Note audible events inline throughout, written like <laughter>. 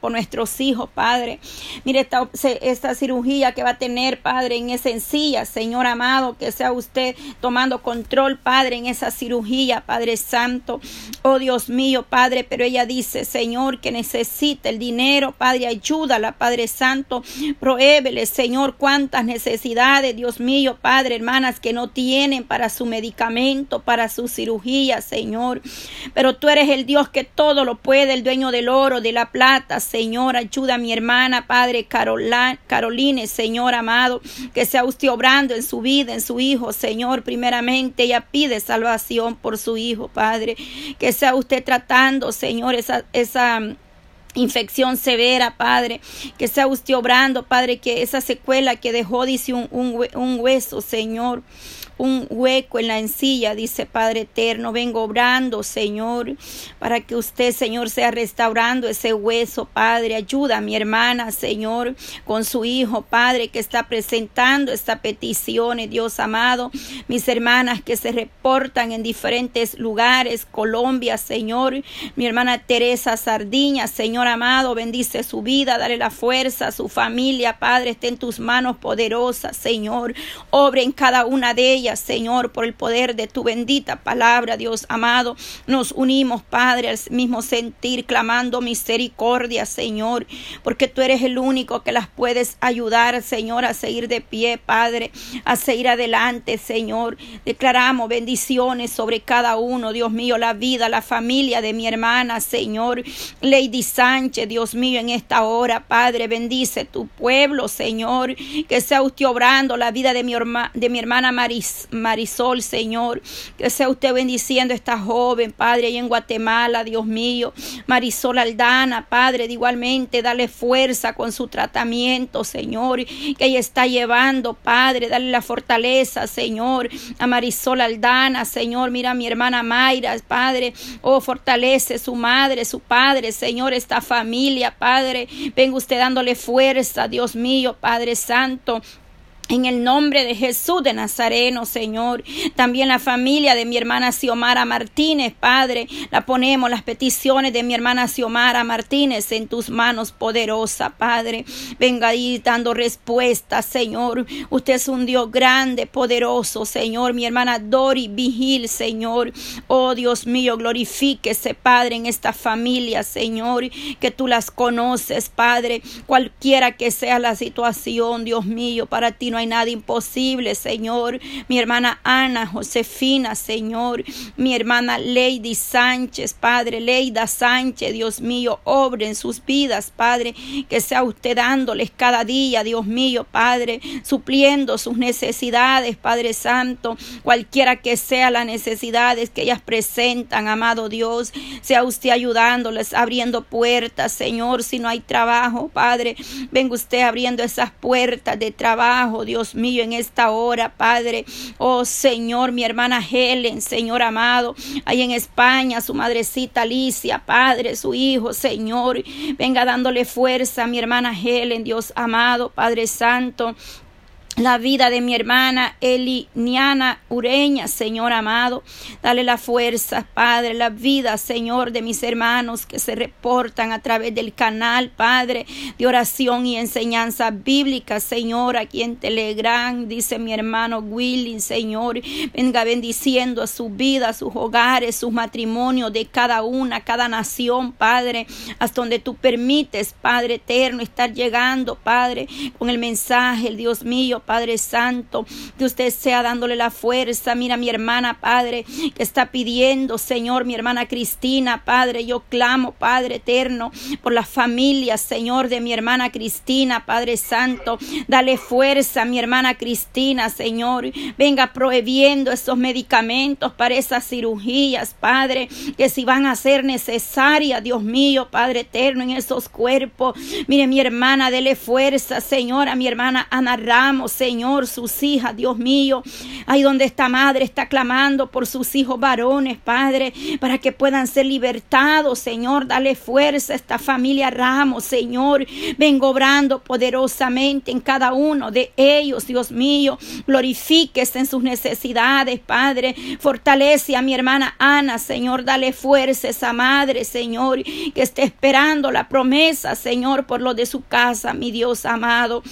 por nuestros hijos, Padre. Mire esta, cirugía que va a tener, Padre, en esa Señor amado, que sea usted tomando control, Padre, en esa cirugía, Padre Santo. Oh Dios mío, Padre, pero ella dice, Señor, que necesita el dinero, Padre, ayúdala, Padre Santo. Prohébele, Señor, cuántas necesidades, Dios mío, Padre, hermanas, que no tienen para su medicamento, para su cirugía, Señor. Pero tú eres el Dios que todo lo puede, el dueño del oro, de la plata Señor, ayuda a mi hermana, Padre Caroline, Señor amado, que sea usted obrando en su vida, en su hijo, Señor, primeramente ella pide salvación por su hijo, Padre, que sea usted tratando, Señor, esa, esa infección severa, Padre, que sea usted obrando, Padre, que esa secuela que dejó, dice un hueso, Señor, un hueco en la encilla, dice Padre eterno. Vengo obrando, Señor, para que usted, Señor, sea restaurando ese hueso, Padre. Ayuda a mi hermana, Señor, con su hijo, Padre, que está presentando esta petición, Dios amado. Mis hermanas que se reportan en diferentes lugares, Colombia, Señor. Mi hermana Teresa Sardiña, Señor amado, bendice su vida, dale la fuerza su familia, Padre, esté en tus manos poderosas, Señor. Obre en cada una de ellas Señor, por el poder de tu bendita palabra, Dios amado. Nos unimos, Padre, al mismo sentir, clamando misericordia, Señor, porque tú eres el único que las puedes ayudar, Señor, a seguir de pie, Padre, a seguir adelante, Señor. Declaramos bendiciones sobre cada uno, Dios mío, la vida, la familia de mi hermana, Señor. Lady Sánchez, Dios mío, en esta hora, Padre, bendice tu pueblo, Señor, que sea usted obrando la vida de mi, de mi hermana Maris Marisol, Señor. Que sea usted bendiciendo a esta joven, Padre, ahí en Guatemala, Dios mío. Marisol Aldana, Padre, igualmente, dale fuerza con su tratamiento, Señor, que ella está llevando, Padre, dale la fortaleza, Señor, a Marisol Aldana, Señor. Mira a mi hermana Mayra, Padre, oh, fortalece su madre, su padre, Señor, esta familia, Padre. Venga usted dándole fuerza, Dios mío, Padre Santo. En el nombre de Jesús de Nazareno, Señor. También la familia de mi hermana Xiomara Martínez, Padre. La ponemos las peticiones de mi hermana Xiomara Martínez en tus manos poderosa, Padre. Venga ahí dando respuesta, Señor. Usted es un Dios grande, poderoso, Señor. Mi hermana Dori Vigil, Señor. Oh Dios mío, glorifíquese, Padre, en esta familia, Señor. Que tú las conoces, Padre. Cualquiera que sea la situación, Dios mío, para ti no hay nada imposible, Señor. Mi hermana Ana Josefina, Señor. Mi hermana Lady Sánchez, Padre. Leida Sánchez, Dios mío, obre en sus vidas, Padre. Que sea usted dándoles cada día, Dios mío, Padre. Supliendo sus necesidades, Padre Santo. Cualquiera que sea las necesidades que ellas presentan, amado Dios. Sea usted ayudándoles, abriendo puertas, Señor. Si no hay trabajo, Padre. Venga usted abriendo esas puertas de trabajo, Dios mío, en esta hora, Padre. Oh Señor, mi hermana Helen, Señor amado, ahí en España, su madrecita Alicia, Padre, su hijo, Señor. Venga dándole fuerza a mi hermana Helen, Dios amado, Padre Santo la vida de mi hermana Eliniana Ureña, Señor amado. Dale la fuerza, Padre, la vida, Señor, de mis hermanos que se reportan a través del canal, Padre, de oración y enseñanza bíblica, Señor, aquí en Telegram, dice mi hermano Willy, Señor, venga bendiciendo a su vida, a sus hogares, sus matrimonios de cada una, cada nación, Padre, hasta donde tú permites, Padre eterno, estar llegando, Padre, con el mensaje, el Dios mío, Padre Santo, que usted sea dándole la fuerza. Mira mi hermana, Padre, que está pidiendo, Señor, mi hermana Cristina, Padre, yo clamo, Padre eterno, por la familia, Señor, de mi hermana Cristina, Padre Santo. Dale fuerza mi hermana Cristina, Señor. Venga prohibiendo esos medicamentos para esas cirugías, Padre, que si van a ser necesarias, Dios mío, Padre eterno, en esos cuerpos. Mire mi hermana, dele fuerza, Señor, a mi hermana Ana Ramos, Señor, sus hijas, Dios mío. Ahí donde esta madre está clamando por sus hijos varones, Padre, para que puedan ser libertados, Señor. Dale fuerza a esta familia Ramos, Señor. Vengo obrando poderosamente en cada uno de ellos, Dios mío. Glorifíquese en sus necesidades, Padre. Fortalece a mi hermana Ana, Señor. Dale fuerza a esa madre, Señor, que esté esperando la promesa, Señor, por lo de su casa, mi Dios amado.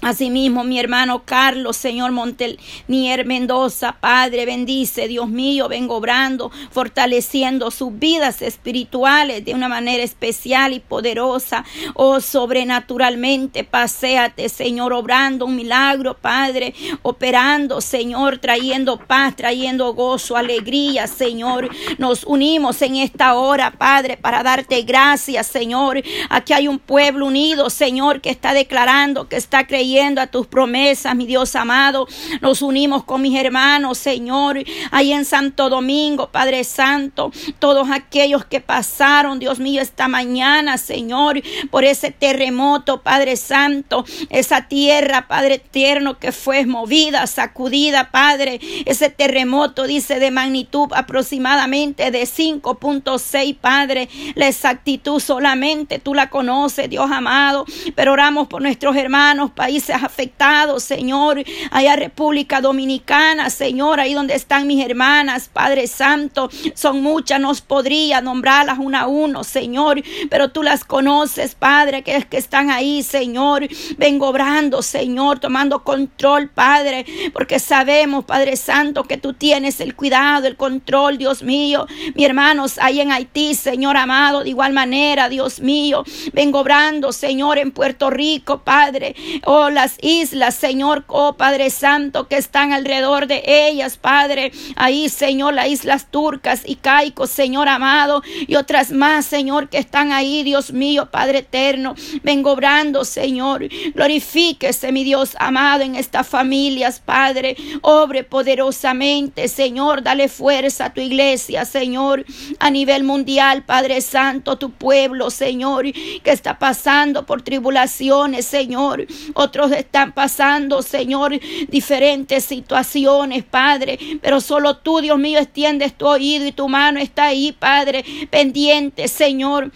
Asimismo, mi hermano Carlos, Señor Montenier Mendoza, Padre, bendice, Dios mío, vengo obrando, fortaleciendo sus vidas espirituales de una manera especial y poderosa. Oh, sobrenaturalmente, paséate, Señor, obrando un milagro, Padre, operando, Señor, trayendo paz, trayendo gozo, alegría, Señor. Nos unimos en esta hora, Padre, para darte gracias, Señor. Aquí hay un pueblo unido, Señor, que está declarando, que está creyendo a tus promesas, mi Dios amado. Nos unimos con mis hermanos, Señor, ahí en Santo Domingo, Padre Santo, todos aquellos que pasaron, Dios mío, esta mañana, Señor, por ese terremoto, Padre Santo, esa tierra, Padre eterno, que fue movida, sacudida, Padre, ese terremoto, dice, de magnitud aproximadamente de 5.6, Padre, la exactitud solamente tú la conoces, Dios amado, pero oramos por nuestros hermanos, países países afectados, Señor, allá República Dominicana, Señor, ahí donde están mis hermanas, Padre Santo, son muchas, nos podría nombrarlas una a uno, Señor, pero tú las conoces, Padre, que que están ahí, Señor, vengo obrando, Señor, tomando control, Padre, porque sabemos, Padre Santo, que tú tienes el cuidado, el control, Dios mío, mi hermanos, ahí en Haití, Señor amado, de igual manera, Dios mío, vengo obrando, Señor, en Puerto Rico, Padre, oh, las islas, Señor, oh Padre Santo, que están alrededor de ellas, Padre. Ahí, Señor, las islas turcas y caicos, Señor amado, y otras más, Señor, que están ahí, Dios mío, Padre eterno. Vengo obrando, Señor. Glorifíquese, mi Dios amado, en estas familias, Padre. Obre poderosamente, Señor. Dale fuerza a tu iglesia, Señor, a nivel mundial, Padre Santo, tu pueblo, Señor, que está pasando por tribulaciones, Señor. Otro están pasando, Señor, diferentes situaciones, Padre. Pero solo tú, Dios mío, extiendes tu oído y tu mano está ahí, Padre, pendiente, Señor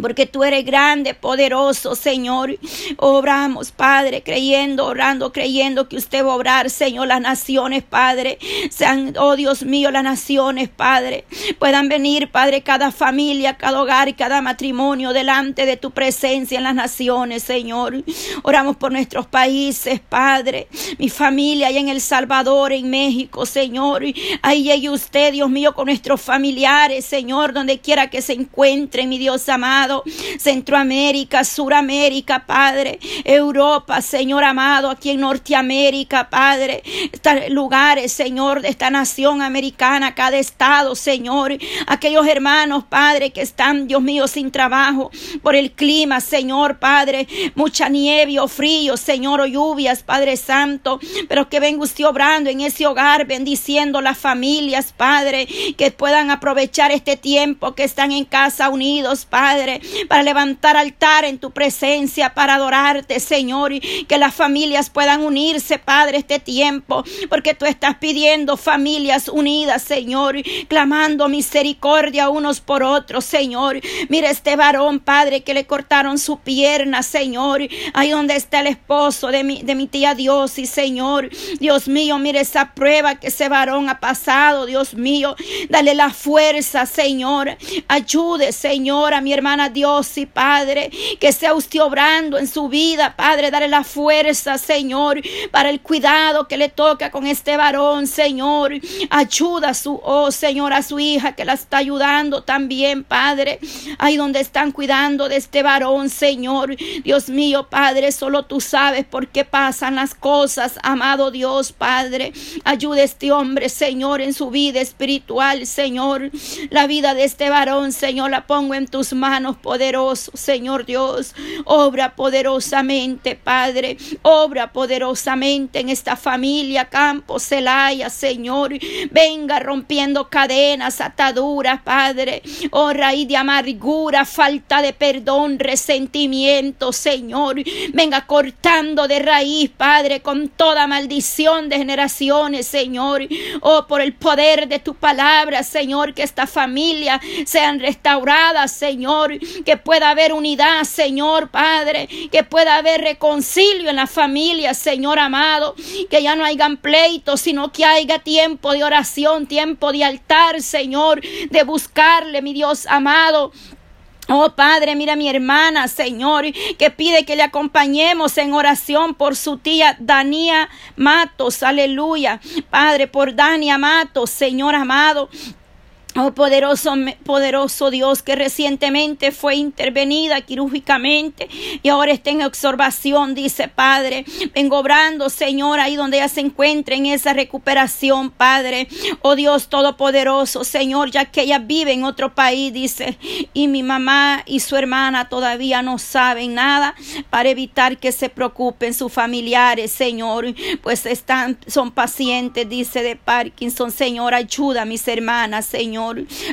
porque tú eres grande, poderoso, Señor. Obramos, Padre, creyendo, orando, creyendo que usted va a obrar, Señor, las naciones, Padre. Sean, oh Dios mío, las naciones, Padre. Puedan venir, Padre, cada familia, cada hogar y cada matrimonio delante de tu presencia en las naciones, Señor. Oramos por nuestros países, Padre. Mi familia allá en El Salvador, en México, Señor. Ahí llegue usted, Dios mío, con nuestros familiares, Señor, donde quiera que se encuentren, mi Dios amado. Centroamérica, Suramérica, Padre, Europa, Señor amado, aquí en Norteamérica, Padre, lugares, Señor, de esta nación americana, cada estado, Señor, aquellos hermanos, Padre, que están, Dios mío, sin trabajo por el clima, Señor, Padre, mucha nieve o frío, Señor, o lluvias, Padre Santo, pero que venga usted obrando en ese hogar, bendiciendo las familias, Padre, que puedan aprovechar este tiempo que están en casa unidos, Padre, para levantar altar en tu presencia, para adorarte, Señor, que las familias puedan unirse, Padre, este tiempo, porque tú estás pidiendo familias unidas, Señor, clamando misericordia unos por otros, Señor. Mira este varón, Padre, que le cortaron su pierna, Señor, ahí donde está el esposo de mi, de mi tía Dios y Señor, Dios mío, mire esa prueba que ese varón ha pasado, Dios mío, dale la fuerza, Señor, ayude, Señor, a mi hermana Dios y Padre, que sea usted obrando en su vida, Padre, dale la fuerza, Señor, para el cuidado que le toca con este varón, Señor. Ayuda a su, oh Señor, a su hija que la está ayudando también, Padre. Ahí donde están cuidando de este varón, Señor. Dios mío, Padre, solo tú sabes por qué pasan las cosas, amado Dios, Padre. Ayuda a este hombre, Señor, en su vida espiritual, Señor. La vida de este varón, Señor, la pongo en tus manos, Poderoso, Señor Dios. Obra poderosamente, Padre. Obra poderosamente en esta familia, Campo, Celaya, Señor. Venga rompiendo cadenas, ataduras, Padre. Oh, raíz de amargura, falta de perdón, resentimiento, Señor. Venga cortando de raíz, Padre, con toda maldición de generaciones, Señor. Oh, por el poder de tu palabra, Señor, que esta familia sean restauradas, Señor. Que pueda haber unidad, Señor, Padre. Que pueda haber reconcilio en la familia, Señor amado. Que ya no hayan pleitos, sino que haya tiempo de oración, tiempo de altar, Señor. De buscarle, mi Dios amado. Oh Padre, mira mi hermana, Señor, que pide que le acompañemos en oración por su tía Dania Matos, aleluya. Padre, por Dania Matos, Señor amado. Oh poderoso, poderoso Dios que recientemente fue intervenida quirúrgicamente y ahora está en observación, dice Padre. Vengo obrando, Señor, ahí donde ella se encuentra en esa recuperación, Padre. Oh Dios Todopoderoso, Señor, ya que ella vive en otro país, dice, y mi mamá y su hermana todavía no saben nada para evitar que se preocupen sus familiares, Señor, pues están, son pacientes, dice de Parkinson, Señor, ayuda a mis hermanas, Señor.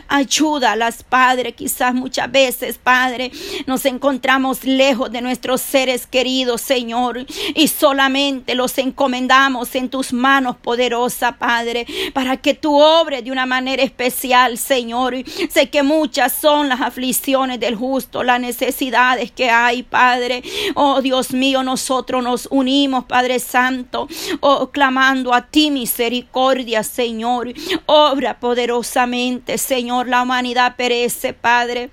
Ayuda a las padres, quizás muchas veces, Padre, nos encontramos lejos de nuestros seres queridos, Señor, y solamente los encomendamos en tus manos poderosa, Padre, para que tú obres de una manera especial, Señor. Sé que muchas son las aflicciones del justo, las necesidades que hay, Padre. Oh Dios mío, nosotros nos unimos, Padre Santo, oh, clamando a ti misericordia, Señor. Obra poderosamente Señor, la humanidad perece, Padre.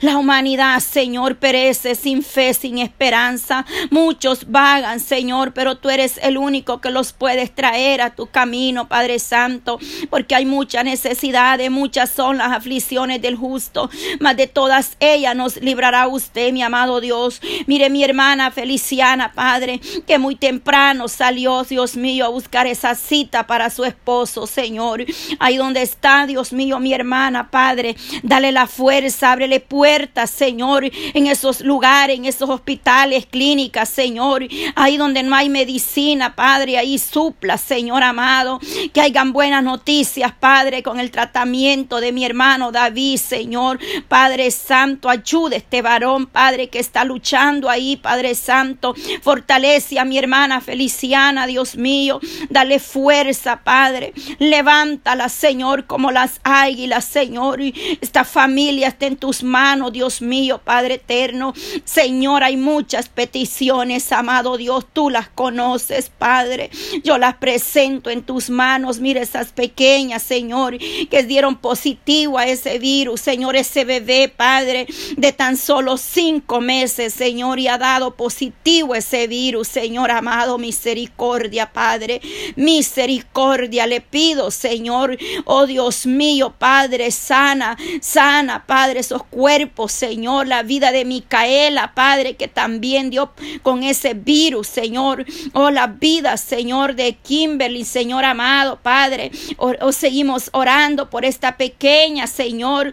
La humanidad, Señor, perece sin fe, sin esperanza. Muchos vagan, Señor, pero tú eres el único que los puedes traer a tu camino, Padre Santo, porque hay mucha necesidad, muchas son las aflicciones del justo, mas de todas ellas nos librará usted, mi amado Dios. Mire mi hermana Feliciana, Padre, que muy temprano salió, Dios mío, a buscar esa cita para su esposo, Señor. Ahí donde está, Dios mío, mi hermana, Padre, dale la fuerza, ábrele puertas, Señor, en esos lugares, en esos hospitales, clínicas, Señor, ahí donde no hay medicina, Padre, ahí supla, Señor amado, que hayan buenas noticias, Padre, con el tratamiento de mi hermano David, Señor, Padre Santo, ayude a este varón, Padre, que está luchando ahí, Padre Santo, fortalece a mi hermana Feliciana, Dios mío, dale fuerza, Padre, levántala, Señor, como las águilas, Señor, esta familia está en tus manos, Dios mío, Padre eterno. Señor, hay muchas peticiones, amado Dios, tú las conoces, Padre. Yo las presento en tus manos. Mira esas pequeñas, Señor, que dieron positivo a ese virus, Señor, ese bebé, Padre, de tan solo cinco meses, Señor, y ha dado positivo ese virus, Señor amado, misericordia, Padre, misericordia le pido, Señor, oh Dios mío, Padre, sana, sana, Padre, esos cuerpo, Señor, la vida de Micaela, Padre, que también dio con ese virus, Señor. Oh, la vida, Señor, de Kimberly, Señor amado, Padre. O, seguimos orando por esta pequeña, Señor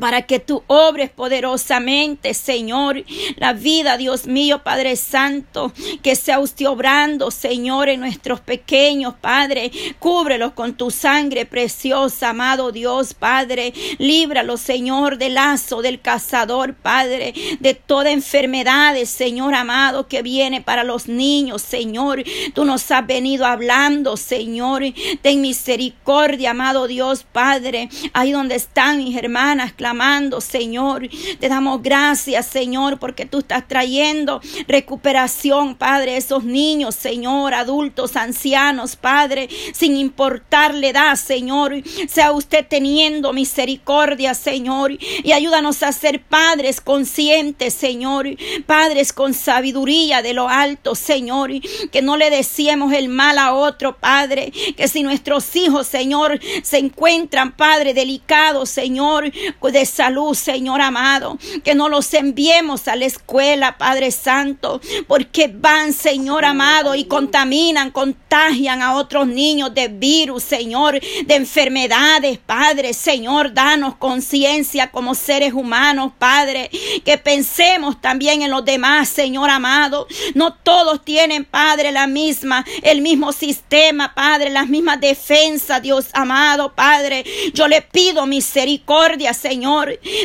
para que tú obres poderosamente, Señor, la vida, Dios mío, Padre Santo, que sea usted obrando, Señor, en nuestros pequeños, Padre, cúbrelos con tu sangre preciosa, amado Dios, Padre, líbralos, Señor, del lazo del cazador, Padre, de toda enfermedad, Señor amado, que viene para los niños, Señor, tú nos has venido hablando, Señor, ten misericordia, amado Dios, Padre, ahí donde están mis hermanas, clamando, Señor. Te damos gracias, Señor, porque tú estás trayendo recuperación, Padre, esos niños, Señor, adultos, ancianos, Padre, sin importar la edad, Señor. Sea usted teniendo misericordia, Señor, y ayúdanos a ser padres conscientes, Señor, padres con sabiduría de lo alto, Señor, que no le deseemos el mal a otro, Padre, que si nuestros hijos, Señor, se encuentran, Padre, delicados, Señor, de salud, Señor amado, que no los enviemos a la escuela, Padre Santo, porque van, Señor amado, y contaminan, contagian a otros niños de virus, Señor, de enfermedades, Padre, Señor, danos conciencia como seres humanos, Padre, que pensemos también en los demás, Señor amado. No todos tienen, Padre, la misma, el mismo sistema, Padre, las mismas defensas, Dios amado, Padre. Yo le pido misericordia, Señor,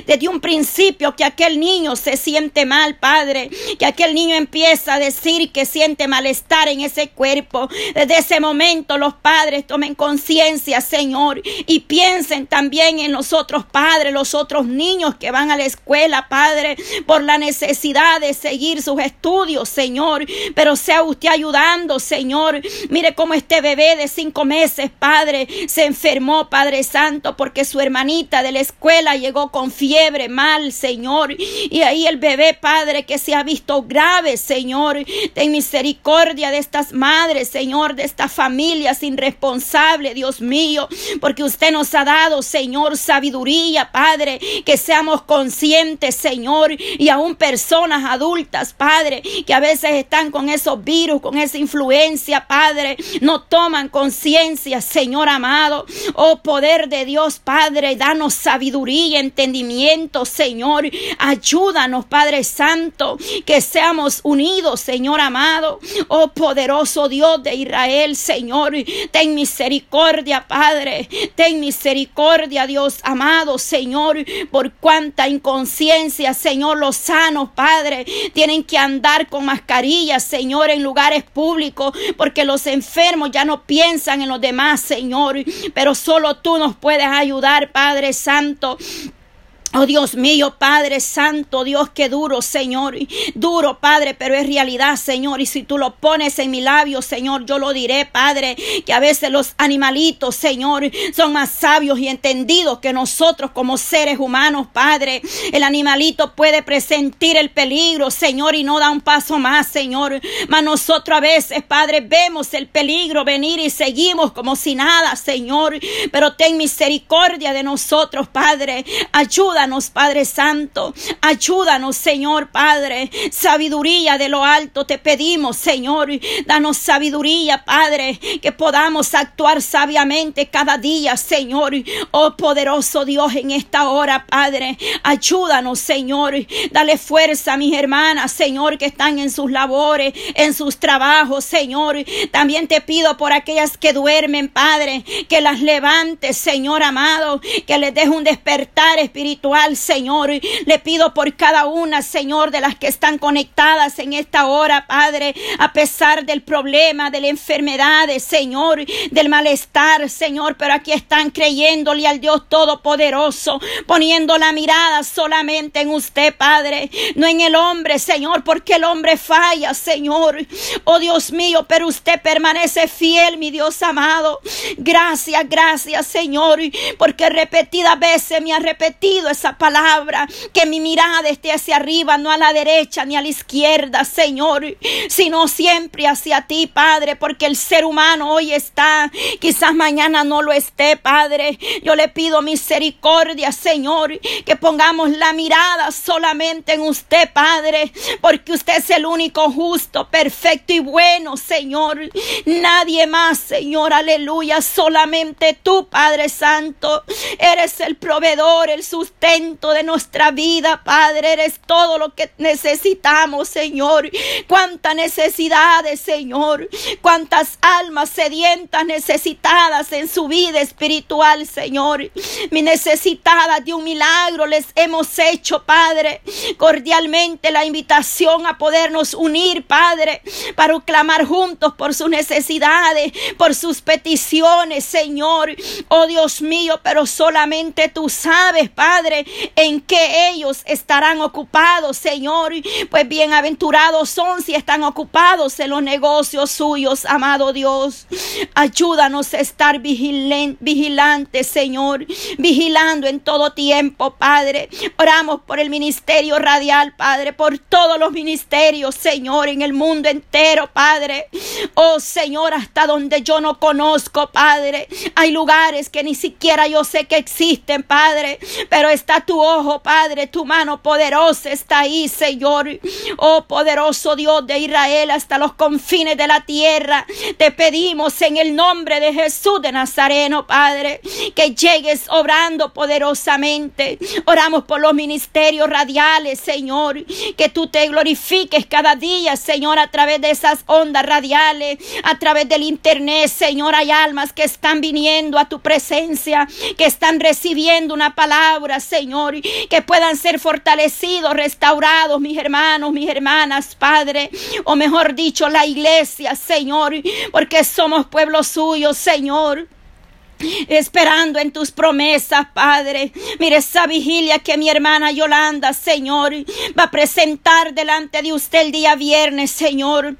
desde un principio que aquel niño se siente mal, Padre, que aquel niño empieza a decir que siente malestar en ese cuerpo. Desde ese momento los padres tomen conciencia, Señor, y piensen también en los otros padres, los otros niños que van a la escuela, Padre, por la necesidad de seguir sus estudios, Señor. Pero sea usted ayudando, Señor. Mire cómo este bebé de cinco meses, Padre, se enfermó, Padre Santo, porque su hermanita de la escuela llegó con fiebre mal, Señor. Y ahí el bebé, Padre, que se ha visto grave, Señor. Ten misericordia de estas madres, Señor, de estas familias irresponsables, Dios mío, porque usted nos ha dado, Señor, sabiduría, Padre, que seamos conscientes, Señor, y aún personas adultas, Padre, que a veces están con esos virus, con esa influencia, Padre, no toman conciencia, Señor amado. Oh poder de Dios, Padre, danos sabiduría, entendimiento, Señor. Ayúdanos, Padre Santo, que seamos unidos, Señor amado. Oh poderoso Dios de Israel, Señor, ten misericordia, Padre. Ten misericordia, Dios amado, Señor, por cuánta inconsciencia, Señor, los sanos, Padre, tienen que andar con mascarillas, Señor, en lugares públicos, porque los enfermos ya no piensan en los demás, Señor, pero solo tú nos puedes ayudar, Padre Santo. Oh Dios mío, Padre Santo, Dios, qué duro, Señor. Duro, Padre, pero es realidad, Señor. Y si tú lo pones en mi labio, Señor, yo lo diré, Padre, que a veces los animalitos, Señor, son más sabios y entendidos que nosotros como seres humanos, Padre. El animalito puede presentir el peligro, Señor, y no da un paso más, Señor. Mas nosotros a veces, Padre, vemos el peligro venir y seguimos como si nada, Señor. Pero ten misericordia de nosotros, Padre. Ayuda Ayúdanos, Padre Santo. Ayúdanos, Señor Padre. Sabiduría de lo alto te pedimos, Señor. Danos sabiduría, Padre, que podamos actuar sabiamente cada día, Señor. Oh poderoso Dios, en esta hora, Padre. Ayúdanos, Señor. Dale fuerza a mis hermanas, Señor, que están en sus labores, en sus trabajos, Señor. También te pido por aquellas que duermen, Padre, que las levantes, Señor amado, que les des un despertar espiritual Señor. Le pido por cada una, Señor, de las que están conectadas en esta hora, Padre, a pesar del problema, de la enfermedad, Señor, del malestar, Señor, pero aquí están creyéndole al Dios Todopoderoso, poniendo la mirada solamente en usted, Padre, no en el hombre, Señor, porque el hombre falla, Señor. Oh Dios mío, pero usted permanece fiel, mi Dios amado. Gracias, gracias, Señor, porque repetidas veces me ha repetido esa palabra, que mi mirada esté hacia arriba, no a la derecha ni a la izquierda, Señor, sino siempre hacia ti, Padre, porque el ser humano hoy está, quizás mañana no lo esté, Padre. Yo le pido misericordia, Señor, que pongamos la mirada solamente en usted, Padre, porque usted es el único justo, perfecto y bueno, Señor. Nadie más, Señor, aleluya, solamente tú, Padre Santo, eres el proveedor, el sustento de nuestra vida, Padre. Eres todo lo que necesitamos, Señor. Cuántas necesidades, Señor. Cuántas almas sedientas, necesitadas en su vida espiritual, Señor. Mi necesitada de un milagro les hemos hecho, Padre. Cordialmente la invitación a podernos unir, Padre, para clamar juntos por sus necesidades, por sus peticiones, Señor. Oh Dios mío, pero solamente tú sabes, Padre en que ellos estarán ocupados, Señor. Pues bienaventurados son si están ocupados en los negocios suyos, amado Dios. Ayúdanos a estar vigilantes, Señor, vigilando en todo tiempo, Padre. Oramos por el ministerio radial, Padre, por todos los ministerios, Señor, en el mundo entero, Padre. Oh, Señor, hasta donde yo no conozco, Padre. Hay lugares que ni siquiera yo sé que existen, Padre, pero está tu ojo, Padre, tu mano poderosa está ahí, Señor. Oh poderoso Dios de Israel, hasta los confines de la tierra. Te pedimos en el nombre de Jesús de Nazareno, Padre, que llegues obrando poderosamente. Oramos por los ministerios radiales, Señor, que tú te glorifiques cada día, Señor, a través de esas ondas radiales, a través del internet, Señor, hay almas que están viniendo a tu presencia, que están recibiendo una palabra, Señor, que puedan ser fortalecidos, restaurados, mis hermanos, mis hermanas, Padre, o mejor dicho, la iglesia, Señor, porque somos pueblo suyo, Señor. Esperando en tus promesas, Padre. Mire esa vigilia que mi hermana Yolanda, Señor, va a presentar delante de usted el día viernes, Señor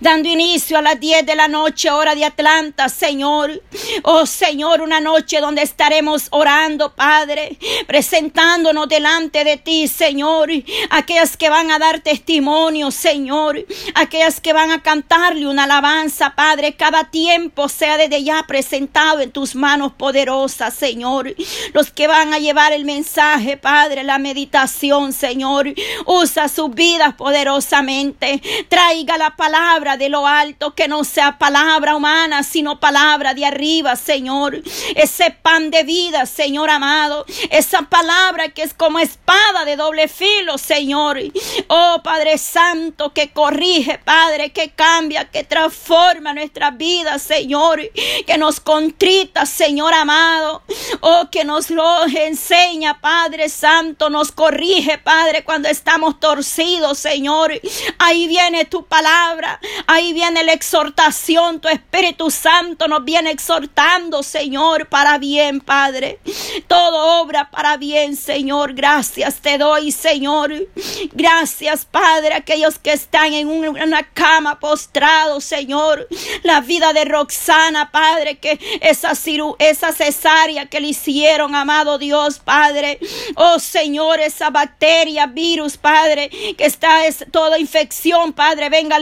dando inicio a las 10 de la noche, hora de Atlanta, Señor. Oh Señor, una noche donde estaremos orando, Padre, presentándonos delante de ti, Señor. Aquellas que van a dar testimonio, Señor. Aquellas que van a cantarle una alabanza, Padre. Cada tiempo sea desde ya presentado en tus manos poderosas, Señor. Los que van a llevar el mensaje, Padre, la meditación, Señor. Usa sus vidas poderosamente. Traiga la palabra palabra de lo alto, que no sea palabra humana, sino palabra de arriba, Señor. Ese pan de vida, Señor amado. Esa palabra que es como espada de doble filo, Señor. Oh Padre Santo, que corrige, Padre, que cambia, que transforma nuestras vidas, Señor. Que nos contrita, Señor amado. Oh, que nos lo enseña, Padre Santo. Nos corrige, Padre, cuando estamos torcidos, Señor. Ahí viene tu palabra Ahí viene la exhortación. Tu Espíritu Santo nos viene exhortando, Señor, para bien, Padre. Todo obra para bien, Señor. Gracias te doy, Señor. Gracias, Padre, aquellos que están en una cama postrados, Señor. La vida de Roxana, Padre, que esa, esa cesárea que le hicieron, amado Dios, Padre. Oh, Señor, esa bacteria, virus, Padre, que está es toda infección, Padre, venga a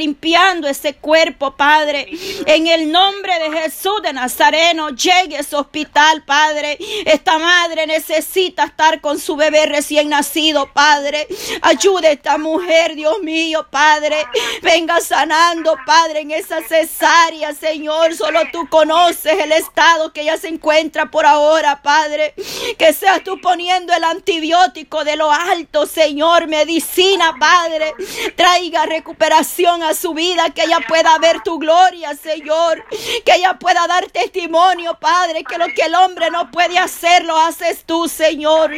ese cuerpo, Padre. En el nombre de Jesús de Nazareno, llegue a ese hospital, Padre. Esta madre necesita estar con su bebé recién nacido, Padre. Ayude a esta mujer, Dios mío, Padre. Venga sanando, Padre, en esa cesárea, Señor. Solo tú conoces el estado que ella se encuentra por ahora, Padre. Que seas tú poniendo el antibiótico de lo alto, Señor. Medicina, Padre. Traiga recuperación a su vida que ella pueda ver tu gloria, Señor, que ella pueda dar testimonio, Padre, que lo que el hombre no puede hacer, lo haces tú, Señor.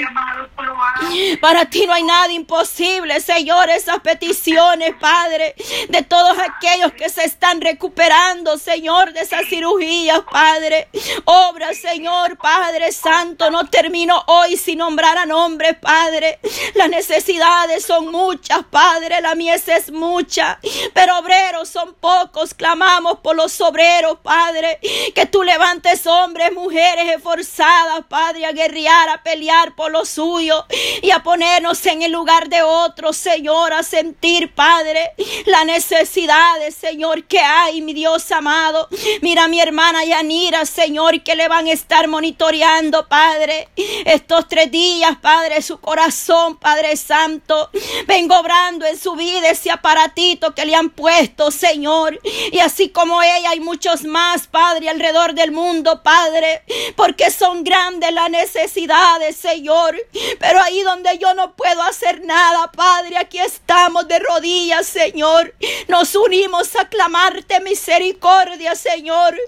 Para ti no hay nada imposible, Señor, esas peticiones, Padre, de todos aquellos que se están recuperando, Señor, de esas cirugías, Padre. Obra, Señor, Padre Santo, no termino hoy sin nombrar a nombre, Padre. Las necesidades son muchas, Padre, la mies es mucha, pero son pocos. Clamamos por los obreros, Padre. Que tú levantes hombres, mujeres esforzadas, Padre, a guerrear, a pelear por lo suyo y a ponernos en el lugar de otros, Señor, a sentir, Padre, la necesidad, Señor, que hay, mi Dios amado. Mira a mi hermana Yanira, Señor, que le van a estar monitoreando, Padre, estos tres días, Padre, su corazón, Padre Santo. Vengo obrando en su vida ese aparatito que le han puesto Señor. Y así como ella hay muchos más, Padre, alrededor del mundo, Padre, porque son grandes las necesidades, Señor. Pero ahí donde yo no puedo hacer nada, Padre, aquí estamos de rodillas, Señor. Nos unimos a clamarte misericordia, Señor.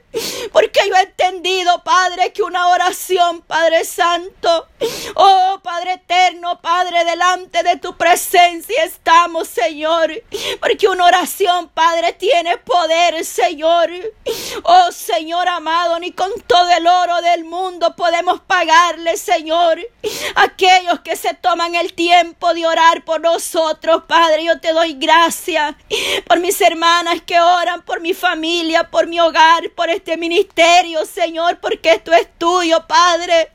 Porque yo he entendido, Padre, que una oración, Padre Santo, oh Padre eterno, Padre, delante de tu presencia estamos, Señor. Porque una oración, Padre, tiene poder, Señor. Oh Señor amado, ni con todo el oro del mundo podemos pagarle, Señor. Aquellos que se toman el tiempo de orar por nosotros, Padre, yo te doy gracias por mis hermanas que oran, por mi familia, por mi hogar, por este ministerio, Señor, porque esto es tuyo, Padre.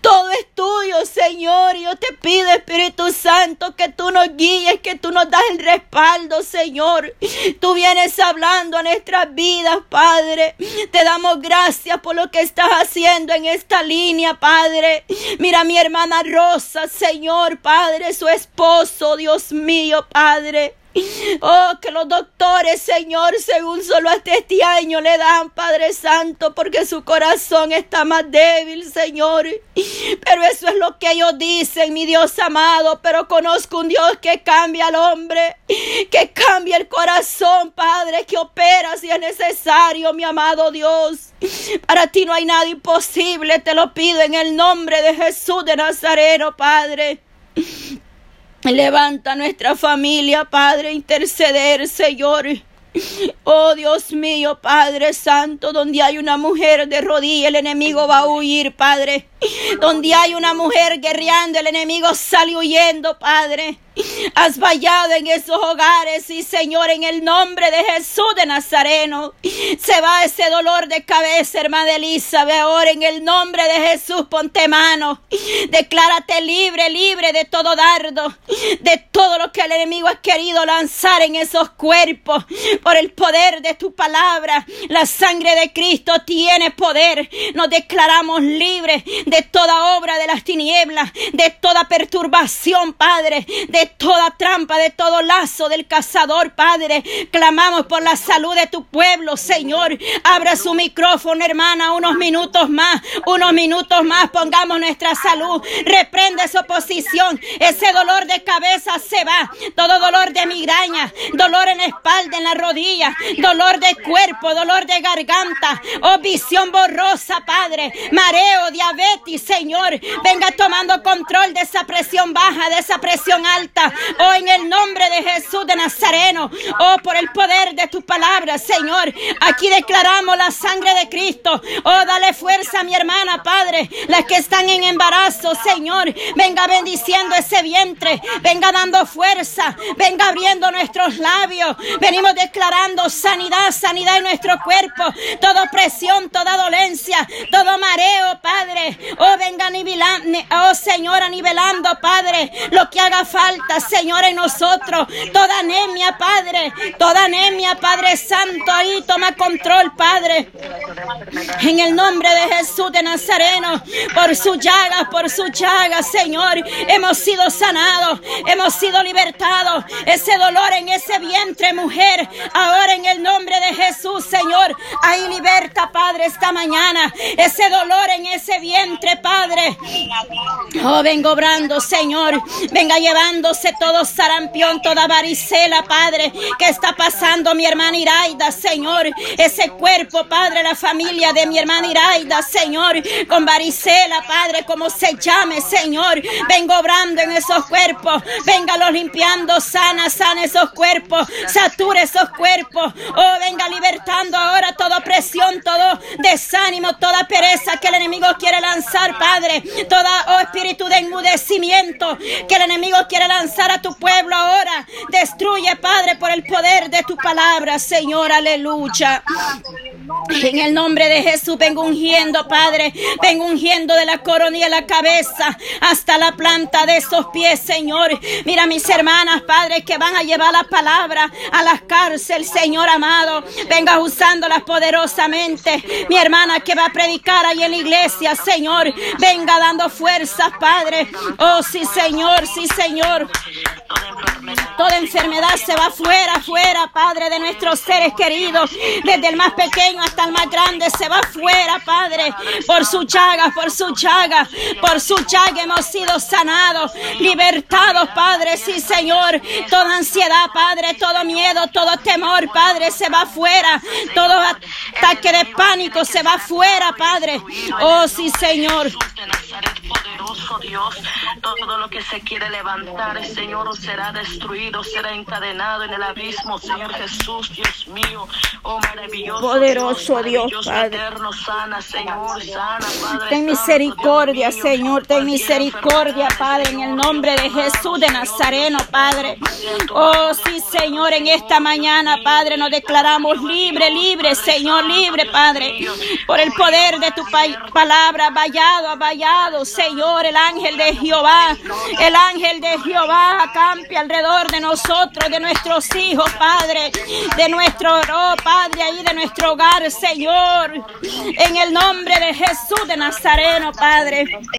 Todo es tuyo, Señor. Y yo te pido, Espíritu Santo, que tú nos guíes, que tú nos das el respaldo, Señor Tú vienes hablando a nuestras vidas, Padre. Te damos gracias por lo que estás haciendo en esta línea, Padre. Mira mi hermana Rosa, Señor, Padre, su esposo, Dios mío, Padre. Oh, que los doctores, Señor, según solo hasta este año le dan, Padre Santo, porque su corazón está más débil, Señor. Pero eso es lo que ellos dicen, mi Dios amado. Pero conozco un Dios que cambia al hombre, que cambia el corazón, Padre, que opera si es necesario, mi amado Dios. Para ti no hay nada imposible, te lo pido en el nombre de Jesús de Nazareno, Padre. Levanta nuestra familia, Padre, interceder, Señor. Oh Dios mío, Padre Santo, donde hay una mujer de rodillas, el enemigo va a huir, Padre. <laughs> Donde hay una mujer guerreando, el enemigo sale huyendo, Padre. Has vallado en esos hogares y Señor, en el nombre de Jesús de Nazareno, se va ese dolor de cabeza, hermana Elizabeth. Ahora en el nombre de Jesús, ponte mano. Declárate libre, libre de todo dardo, de todo lo que el enemigo ha querido lanzar en esos cuerpos. Por el poder de tu palabra, la sangre de Cristo tiene poder. Nos declaramos libres de toda obra de las tinieblas, de toda perturbación, Padre, de toda trampa, de todo lazo del cazador, Padre. Clamamos por la salud de tu pueblo, Señor. Abra su micrófono, hermana, unos minutos más, unos minutos más. Pongamos nuestra salud. Reprende esa oposición. Ese dolor de cabeza se va. Todo dolor de migraña, dolor en la espalda, en la rodilla, dolor de cuerpo, dolor de garganta, oh visión borrosa, Padre. Mareo, diabetes, Señor. Venga tomando control de esa presión baja, de esa presión alta Oh, en el nombre de Jesús de Nazareno. Oh, por el poder de tu palabra, Señor. Aquí declaramos la sangre de Cristo. Oh, dale fuerza a mi hermana, Padre. Las que están en embarazo, Señor. Venga bendiciendo ese vientre. Venga dando fuerza. Venga abriendo nuestros labios. Venimos declarando sanidad, sanidad en nuestro cuerpo. Toda presión, toda dolencia, todo mareo, Padre. Oh, venga nivelando, oh Señor, nivelando, Padre, lo que haga falta Señor, en nosotros. Toda anemia, Padre. Toda anemia, Padre Santo. Ahí toma control, Padre. En el nombre de Jesús de Nazareno. Por su llaga, por su llaga, Señor. Hemos sido sanados. Hemos sido libertados. Ese dolor en ese vientre, mujer. Ahora en el nombre de Jesús, Señor. Ahí liberta, Padre, esta mañana. Ese dolor en ese vientre, Padre. Oh, vengo obrando, Señor. Venga llevando todo sarampión, toda varicela, Padre, que está pasando mi hermana Iraida, Señor. Ese cuerpo, Padre, la familia de mi hermana Iraida, Señor, con varicela, Padre, como se llame, Señor. Vengo obrando en esos cuerpos, los limpiando, sana, sana esos cuerpos, sature esos cuerpos. Oh, venga libertando ahora toda presión, todo desánimo, toda pereza que el enemigo quiere lanzar, Padre. Toda oh, espíritu de enmudecimiento que el enemigo quiere lanzar a tu pueblo ahora. Destruye, Padre, por el poder de tu palabra, Señor. Aleluya. En el nombre de Jesús vengo ungiendo, Padre. Vengo ungiendo de la coronilla de la cabeza hasta la planta de esos pies, Señor. Mira mis hermanas, Padre, que van a llevar la palabra a las cárceles, Señor amado. Venga usándolas poderosamente. Mi hermana que va a predicar ahí en la iglesia, Señor. Venga dando fuerzas, Padre. Oh, sí, Señor, sí, Señor. Toda enfermedad se va fuera, fuera, Padre, de nuestros seres queridos. Desde el más pequeño hasta el más grande se va fuera, Padre. Por su chaga, por su chaga, por su chaga hemos sido sanados, libertados, Padre. Sí, Señor. Toda ansiedad, Padre, todo miedo, todo temor, Padre, se va fuera. Todo ataque de pánico se va fuera, Padre. Oh, sí, Señor. Dios, todo lo que se quiere levantar, Señor, será destruido, será encadenado en el abismo, Señor Jesús, Dios mío, oh maravilloso. Poderoso Dios, Padre. sana, Señor, sana, Padre. Ten misericordia, Señor, ten misericordia, Padre, en el nombre de Jesús de Nazareno, Padre. Oh, sí, Señor, en esta mañana, Padre, nos declaramos libre, libre, Señor, libre, Padre, por el poder de tu palabra, vallado, vallado, Señor, el ángel de Jehová, el ángel de Jehová acampe alrededor de nosotros, de nuestros hijos, Padre, de nuestro, oh, Padre, ahí de nuestro hogar, Señor, en el nombre de Jesús de Nazareno, Padre.